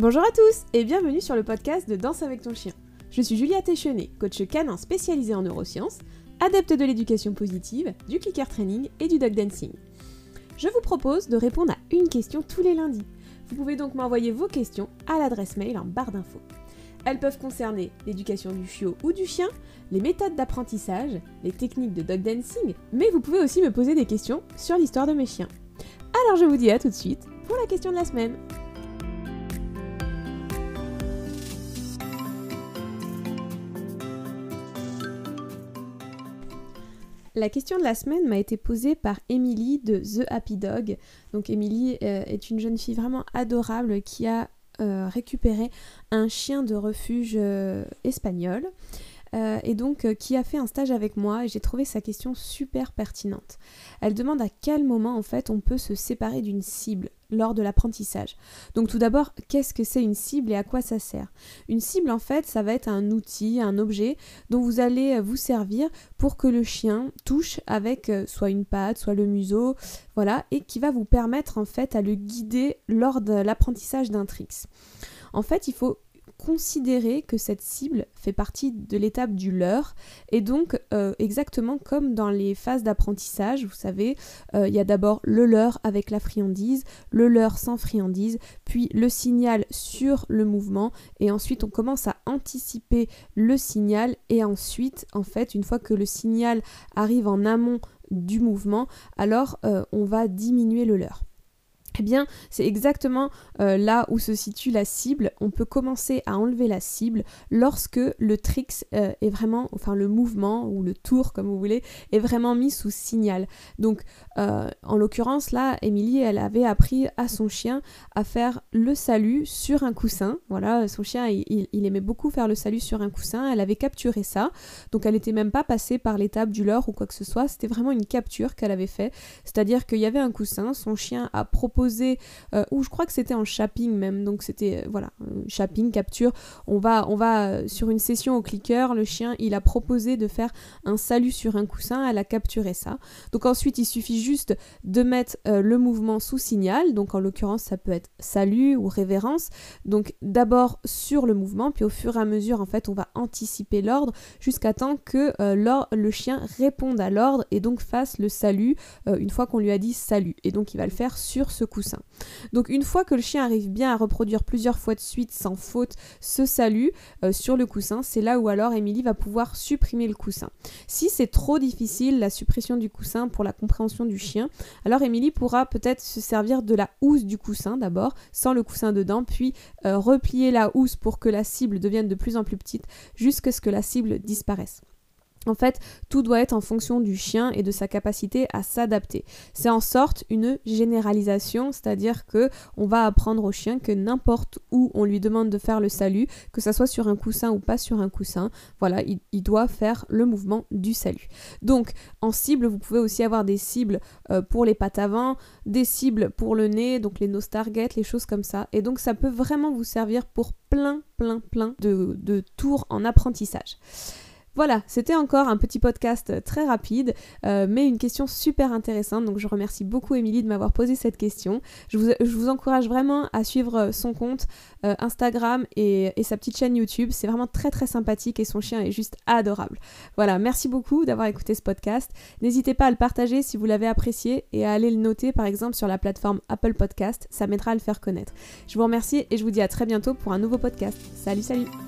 Bonjour à tous et bienvenue sur le podcast de Danse avec ton chien. Je suis Julia Téchenet, coach canin spécialisée en neurosciences, adepte de l'éducation positive, du clicker training et du dog dancing. Je vous propose de répondre à une question tous les lundis. Vous pouvez donc m'envoyer vos questions à l'adresse mail en barre d'infos. Elles peuvent concerner l'éducation du chiot ou du chien, les méthodes d'apprentissage, les techniques de dog dancing, mais vous pouvez aussi me poser des questions sur l'histoire de mes chiens. Alors je vous dis à tout de suite pour la question de la semaine. La question de la semaine m'a été posée par Emily de The Happy Dog. Donc Emily euh, est une jeune fille vraiment adorable qui a euh, récupéré un chien de refuge euh, espagnol. Et donc qui a fait un stage avec moi et j'ai trouvé sa question super pertinente. Elle demande à quel moment en fait on peut se séparer d'une cible lors de l'apprentissage. Donc tout d'abord, qu'est-ce que c'est une cible et à quoi ça sert? Une cible en fait, ça va être un outil, un objet dont vous allez euh, vous servir pour que le chien touche avec euh, soit une patte, soit le museau, voilà, et qui va vous permettre en fait à le guider lors de l'apprentissage d'un tricks. En fait, il faut considérer que cette cible fait partie de l'étape du leurre et donc euh, exactement comme dans les phases d'apprentissage, vous savez, euh, il y a d'abord le leurre avec la friandise, le leurre sans friandise, puis le signal sur le mouvement et ensuite on commence à anticiper le signal et ensuite en fait une fois que le signal arrive en amont du mouvement, alors euh, on va diminuer le leurre. Eh bien, c'est exactement euh, là où se situe la cible. On peut commencer à enlever la cible lorsque le tricks euh, est vraiment, enfin le mouvement ou le tour, comme vous voulez, est vraiment mis sous signal. Donc, euh, en l'occurrence, là, Émilie, elle avait appris à son chien à faire le salut sur un coussin. Voilà, son chien, il, aimait beaucoup faire le salut sur un coussin. Elle avait capturé ça. Donc, elle n'était même pas passée par l'étape du leurre ou quoi que ce soit. C'était vraiment une capture qu'elle avait fait. C'est-à-dire qu'il y avait un coussin, son chien a proposé euh, ou je crois que c'était en shopping même, donc c'était, euh, voilà, euh, shopping, capture, on va, on va sur une session au clicker, le chien, il a proposé de faire un salut sur un coussin, elle a capturé ça. Donc ensuite, il suffit juste de mettre le mouvement sous signal, donc en l'occurrence, ça peut être salut ou révérence. Donc d'abord sur le mouvement, puis au fur et à mesure, en fait, on va anticiper l'ordre jusqu'à temps que le chien réponde à l'ordre et donc fasse le salut une fois qu'on lui a dit salut. Et donc il va le faire sur ce coussin. Donc une fois que le chien arrive bien à reproduire plusieurs fois de suite sans faute ce salut euh, sur le coussin, c'est là où alors Émilie va pouvoir supprimer le coussin. Si c'est trop difficile la suppression du coussin pour la compréhension du chien, alors Émilie pourra peut-être se servir de la housse du coussin d'abord, sans le coussin dedans, puis euh, replier la housse pour que la cible devienne de plus en plus petite jusqu'à ce que la cible disparaisse. En fait, tout doit être en fonction du chien et de sa capacité à s'adapter. C'est en sorte une généralisation, c'est-à-dire que on va apprendre au chien que n'importe où on lui demande de faire le salut, que ça soit sur un coussin ou pas sur un coussin, voilà, il, doit faire le mouvement du salut. Donc, en cible, vous pouvez aussi avoir des cibles euh, pour les pattes avant, des cibles pour le nez, donc les nose target, les choses comme ça. Et donc, ça peut vraiment vous servir pour plein, plein, plein de, de tours en apprentissage. Voilà, c'était encore un petit podcast très rapide, euh, mais une question super intéressante. Donc je remercie beaucoup Émilie de m'avoir posé cette question. Je vous, encourage vraiment à suivre euh, son compte euh, Instagram et, sa petite chaîne YouTube. C'est vraiment très très sympathique et son chien est juste adorable. Voilà, merci beaucoup d'avoir écouté ce podcast. N'hésitez pas à le partager si vous l'avez apprécié et à aller le noter par exemple sur la plateforme Apple Podcast. Ça m'aidera à le faire connaître. Je vous remercie et je vous dis à très bientôt pour un nouveau podcast. Salut salut